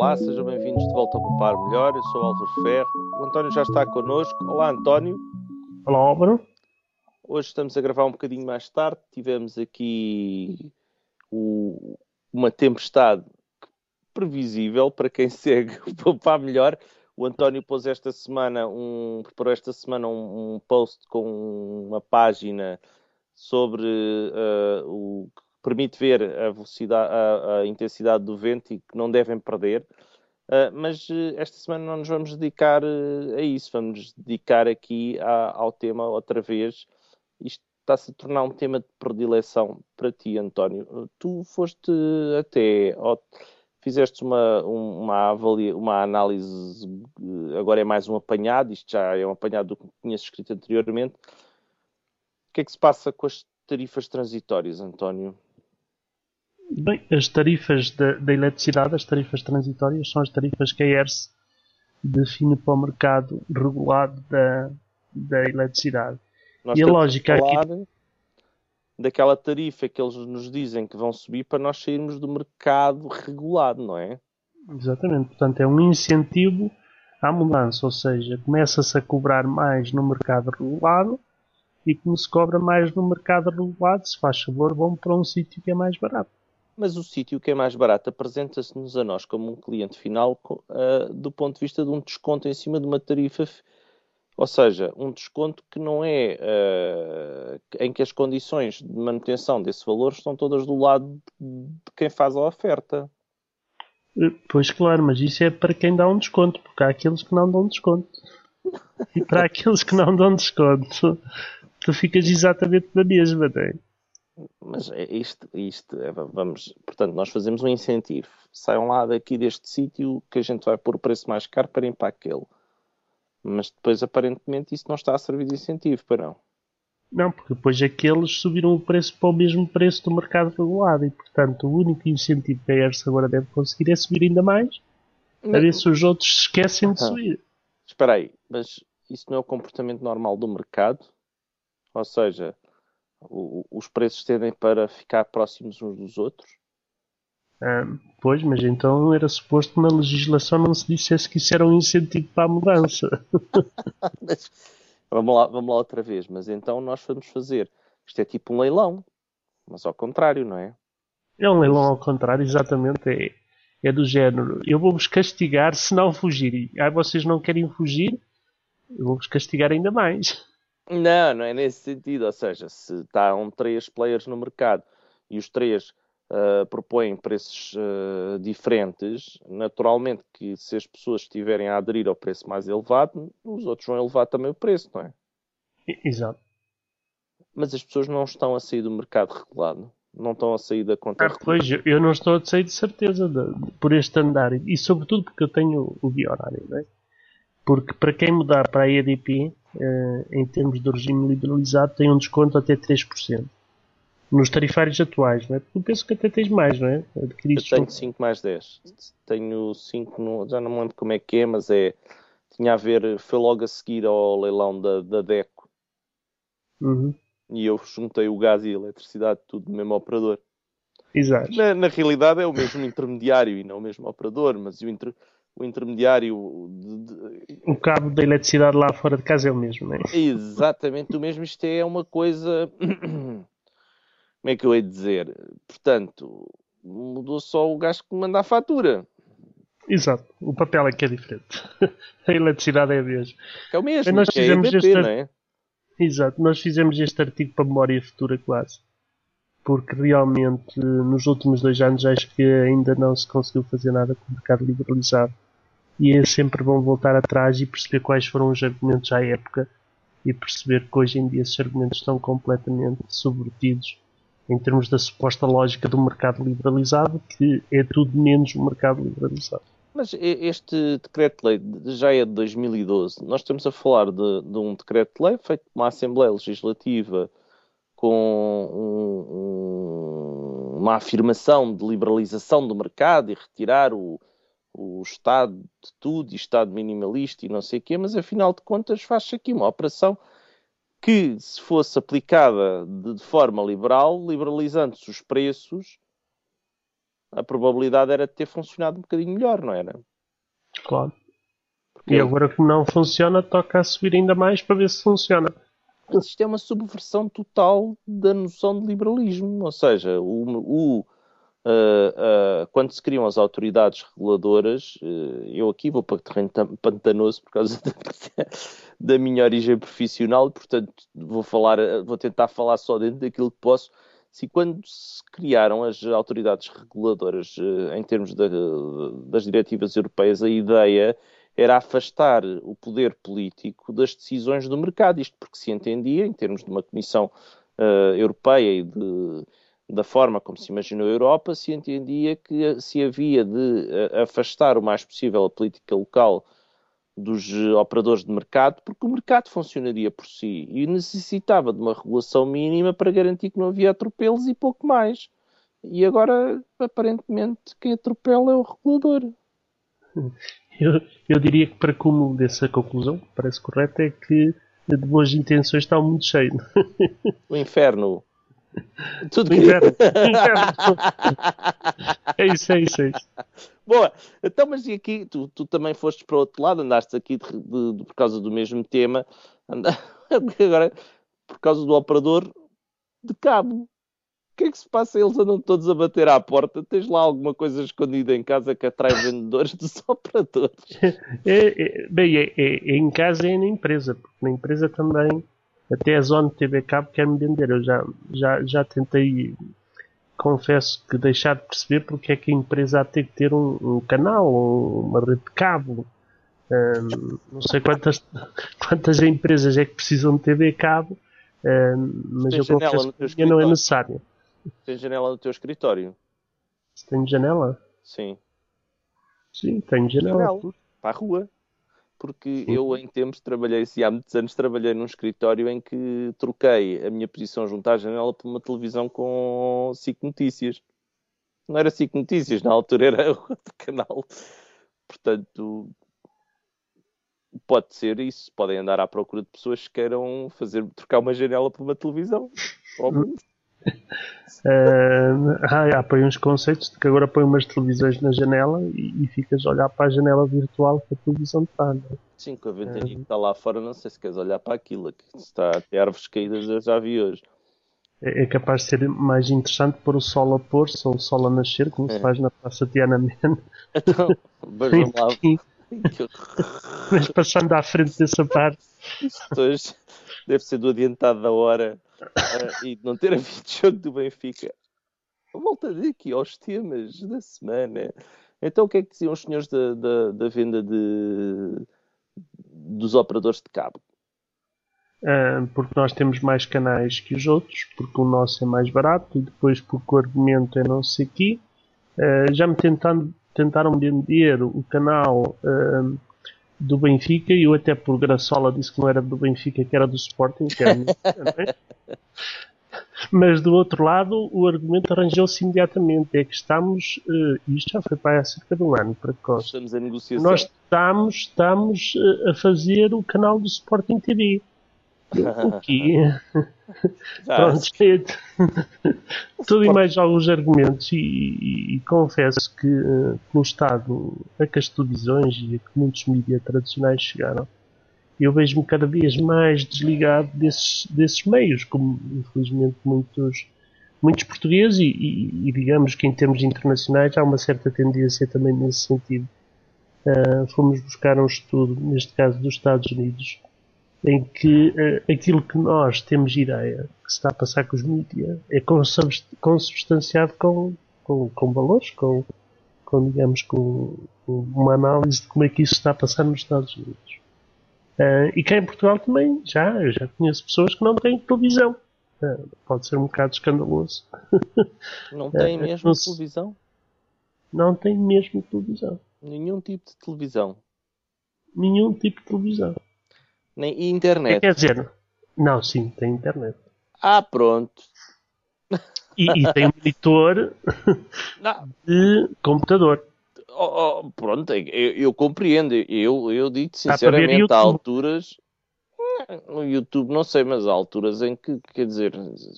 Olá, sejam bem-vindos de volta ao Poupar Melhor. Eu sou o Álvaro Ferro. O António já está connosco. Olá, António. Olá, Álvaro. Hoje estamos a gravar um bocadinho mais tarde. Tivemos aqui o... uma tempestade previsível para quem segue o Poupar Melhor. O António pôs esta semana um, preparou esta semana um, um post com uma página sobre uh, o permite ver a velocidade, a, a, intensidade do vento e que não devem perder. Uh, mas uh, esta semana não nos vamos dedicar a isso, vamos dedicar aqui a, ao tema outra vez. Isto está-se a tornar um tema de predileção para ti, António. Tu foste até fizeste uma, uma, avalia, uma análise, agora é mais um apanhado, isto já é um apanhado do que tinhas escrito anteriormente. O que é que se passa com as tarifas transitórias, António? Bem, as tarifas da, da eletricidade, as tarifas transitórias, são as tarifas que a ERS define para o mercado regulado da, da eletricidade. Nós e a lógica aqui daquela tarifa que eles nos dizem que vão subir para nós sairmos do mercado regulado, não é? Exatamente. Portanto, é um incentivo à mudança, ou seja, começa-se a cobrar mais no mercado regulado e como se cobra mais no mercado regulado, se faz favor, vão para um sítio que é mais barato. Mas o sítio que é mais barato apresenta-se-nos a nós como um cliente final uh, do ponto de vista de um desconto em cima de uma tarifa ou seja, um desconto que não é uh, em que as condições de manutenção desse valor estão todas do lado de quem faz a oferta. Pois claro, mas isso é para quem dá um desconto, porque há aqueles que não dão desconto. E para aqueles que não dão desconto, tu ficas exatamente na mesma, não é? Mas é isto, isto é, vamos, portanto, nós fazemos um incentivo. Saiam lá daqui deste sítio que a gente vai pôr o preço mais caro para ir para aquele. Mas depois, aparentemente, isso não está a servir de incentivo, para não. Não, porque depois aqueles subiram o preço para o mesmo preço do mercado regulado e, portanto, o único incentivo que a ERS agora deve conseguir é subir ainda mais, a ver se os outros se esquecem de subir. Espera aí, mas isso não é o comportamento normal do mercado? Ou seja, o, os preços tendem para ficar próximos uns dos outros? Ah, pois, mas então era suposto que na legislação não se dissesse que isso era um incentivo para a mudança. vamos, lá, vamos lá outra vez. Mas então nós vamos fazer. Isto é tipo um leilão, mas ao contrário, não é? É um leilão ao contrário, exatamente. É, é do género: eu vou-vos castigar se não fugirem. Aí vocês não querem fugir, eu vou-vos castigar ainda mais. Não, não é nesse sentido. Ou seja, se estão três players no mercado e os três uh, propõem preços uh, diferentes, naturalmente que se as pessoas estiverem a aderir ao preço mais elevado, os outros vão elevar também o preço, não é? Exato. Mas as pessoas não estão a sair do mercado regulado. Não estão a sair da conta ah, Pois, eu não estou a sair de certeza de, por este andar. E sobretudo porque eu tenho o biorário, não é? Porque para quem mudar para a EDP, em termos de regime liberalizado, tem um desconto até 3% nos tarifários atuais, não é? Eu penso que até tens mais, não é? Adquiriste eu tenho 5 mais 10. Tenho 5, no, já não me lembro como é que é, mas é. Tinha a ver, foi logo a seguir ao leilão da, da DECO. Uhum. E eu juntei o gás e a eletricidade, tudo no mesmo operador. Exato. Na, na, realidade é o mesmo intermediário e não o mesmo operador, mas o, inter, o intermediário. De, de... O cabo da eletricidade lá fora de casa é o mesmo, não é? Exatamente o mesmo. Isto é uma coisa. como é que eu hei de dizer? Portanto, mudou só o gajo que manda a fatura. Exato, o papel é que é diferente. a eletricidade é a mesma. É o mesmo, nós é fizemos é este... não é? Exato, nós fizemos este artigo para memória futura quase. Porque realmente nos últimos dois anos acho que ainda não se conseguiu fazer nada com o mercado liberalizado. E é sempre bom voltar atrás e perceber quais foram os argumentos à época e perceber que hoje em dia esses argumentos estão completamente subvertidos em termos da suposta lógica do mercado liberalizado, que é tudo menos um mercado liberalizado. Mas este decreto-lei já é de 2012. Nós estamos a falar de, de um decreto-lei feito por uma Assembleia Legislativa com um, um, uma afirmação de liberalização do mercado e retirar o, o Estado de tudo e Estado minimalista e não sei o quê, mas afinal de contas faz-se aqui uma operação que, se fosse aplicada de, de forma liberal, liberalizando-se os preços, a probabilidade era de ter funcionado um bocadinho melhor, não era? Claro. Porque... E agora que não funciona, toca a subir ainda mais para ver se funciona. Isto é uma subversão total da noção de liberalismo. Ou seja, o, o uh, uh, quando se criam as autoridades reguladoras, uh, eu aqui vou para o terreno pantanoso por causa da, da minha origem profissional, portanto vou falar, vou tentar falar só dentro daquilo que posso. Se quando se criaram as autoridades reguladoras em termos das diretivas europeias, a ideia era afastar o poder político das decisões do mercado. Isto porque se entendia, em termos de uma Comissão uh, Europeia e de, da forma como se imaginou a Europa, se entendia que se havia de uh, afastar o mais possível a política local dos operadores de mercado, porque o mercado funcionaria por si e necessitava de uma regulação mínima para garantir que não havia atropelos e pouco mais. E agora, aparentemente, quem atropela é o regulador. Eu, eu diria que para cúmulo dessa conclusão, parece correto, é que de boas intenções está muito cheio. O inferno. Tudo o inferno. inferno. é isso, é isso, é isso. Boa, então, mas e aqui, tu, tu também foste para o outro lado, andaste aqui de, de, de, por causa do mesmo tema, agora por causa do operador de cabo que é que se passa? Eles andam todos a bater à porta. Tens lá alguma coisa escondida em casa que atrai vendedores dos operadores? É, é, bem, é, é, é, em casa e é na empresa, porque na empresa também, até a Zona TV Cabo quer-me vender. Eu já, já, já tentei, confesso que deixar de perceber porque é que a empresa há de ter que ter um, um canal, uma rede de cabo. Um, não sei quantas, quantas empresas é que precisam de TV cabo, um, mas eu confesso que não é necessário. Tem janela no teu escritório? Tem janela? Sim. Sim, tenho janela. janela. Para a rua. Porque Sim. eu, em tempos, trabalhei, se há muitos anos, trabalhei num escritório em que troquei a minha posição junto à janela por uma televisão com SIC Notícias. Não era SIC Notícias, na altura era outro canal. Portanto, pode ser isso. Podem andar à procura de pessoas que queiram fazer, trocar uma janela por uma televisão. Óbvio. Uh, ah, põe uns conceitos de que agora põe umas televisões na janela e, e ficas a olhar para a janela virtual que a televisão está. É? Sim, com a ventania uh, que está lá fora, não sei se queres olhar para aquilo. Que está a ter árvores caídas, eu já vi hoje. É, é capaz de ser mais interessante pôr o sol a pôr-se ou o sol a nascer, como é. se faz na Praça Tiananmen. Então, vejam lá. Mas passando à frente dessa parte. Isto hoje deve ser do adiantado da hora uh, e não ter havido jogo do Benfica. Volta aqui aos temas da semana. Então, o que é que diziam os senhores da, da, da venda de, dos operadores de cabo? Uh, porque nós temos mais canais que os outros, porque o nosso é mais barato e depois porque o argumento é não sei aqui. Uh, já me tentando, tentaram vender o canal uh, do Benfica e eu até por Graçola disse que não era do Benfica, que era do Sporting, que era? Mas do outro lado, o argumento arranjou-se imediatamente. É que estamos, uh, isto já foi para há cerca de um ano, para Estamos a negociação. Nós estamos, estamos uh, a fazer o canal do Sporting TV. O que Pronto, tudo e mais alguns argumentos, e, e, e confesso que uh, no estado a que as televisões e a que muitos mídias tradicionais chegaram, eu vejo-me cada vez mais desligado desses, desses meios, como infelizmente muitos, muitos portugueses, e, e, e, digamos que em termos internacionais há uma certa tendência também nesse sentido. Uh, fomos buscar um estudo, neste caso dos Estados Unidos, em que uh, aquilo que nós temos ideia que se está a passar com os mídias é consubstanciado com, com, com valores, com, com digamos, com, com, uma análise de como é que isso está a passar nos Estados Unidos. Uh, e cá em Portugal também, já, eu já conheço pessoas que não têm televisão. Uh, pode ser um bocado escandaloso. Não têm mesmo não, televisão? Não têm mesmo televisão. Nenhum tipo de televisão. Nenhum tipo de televisão. Nem internet. Quer dizer, não, sim, tem internet. Ah, pronto. E, e tem monitor de computador. Oh, oh, pronto, eu, eu, compreendo. Eu, eu digo sinceramente, há alturas. No YouTube, não sei, mas há alturas em que, quer dizer,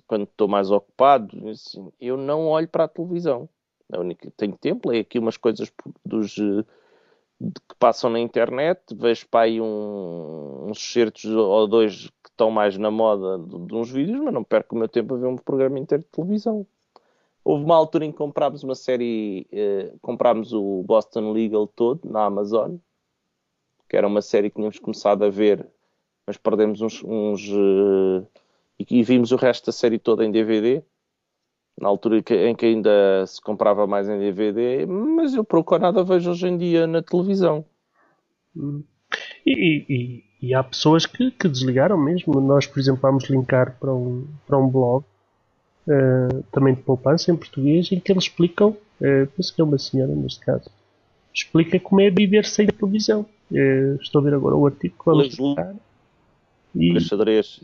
quando estou mais ocupado, assim, eu não olho para a televisão. A única que tenho tempo, leio aqui umas coisas dos eh, que passam na internet, vejo para aí um, uns certos ou dois que estão mais na moda de, de, uns vídeos, mas não perco o meu tempo a ver um programa inteiro de televisão. Houve uma altura em que comprámos uma série, eh, comprámos o Boston Legal todo na Amazon, que era uma série que tínhamos começado a ver, mas perdemos uns, uns uh, e, e, vimos o resto da série toda em DVD, na altura em que ainda se comprava mais em DVD, mas eu pouco ou nada vejo hoje em dia na televisão. Hum. E, e, e, há pessoas que, que, desligaram mesmo. Nós, por exemplo, vamos linkar para um, para um blog uh, também de poupança em português em que eles explicam, uh, penso que é uma senhora neste caso, explica como é viver sem televisão. Uh, estou a ver agora o artigo que vamos explicar. E... xadrez.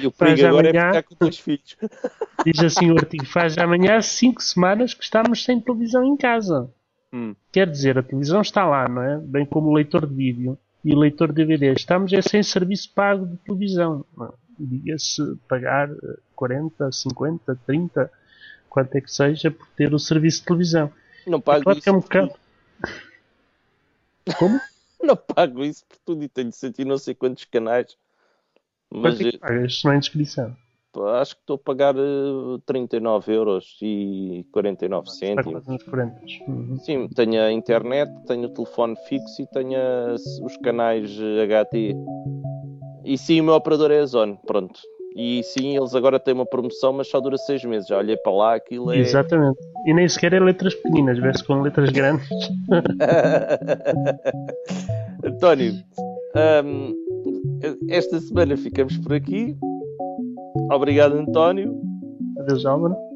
E o perigo agora é amanhã, é ficar com dois filhos. Diz assim o artigo: faz amanhã 5 semanas que estamos sem televisão em casa. Hum. Quer dizer, a televisão está lá, não é? Bem como o leitor de vídeo e o leitor de DVD. Estamos é sem serviço pago de televisão. Diga-se pagar 40, 50, 30, quanto é que seja, por ter o serviço de televisão. Não pago é claro isso. Que é um bocado... Como? não pago isso por tudo e tenho sentido não sei quantos canais. Mas Quanto é que pagas na inscrição? Acho que estou a pagar uh, 39 euros e 49 ah, cêntimos. Uhum. Sim, tenho a internet, tenho o telefone fixo e tenho os canais HT. E sim, o meu operador é a Zone, pronto. E sim, eles agora têm uma promoção, mas só dura 6 meses. Já olhei para lá, aquilo é. Exatamente. E nem sequer é letras pequeninas, vê-se com letras grandes. António, um, esta semana ficamos por aqui. Obrigado, António. Adeus, Álvaro.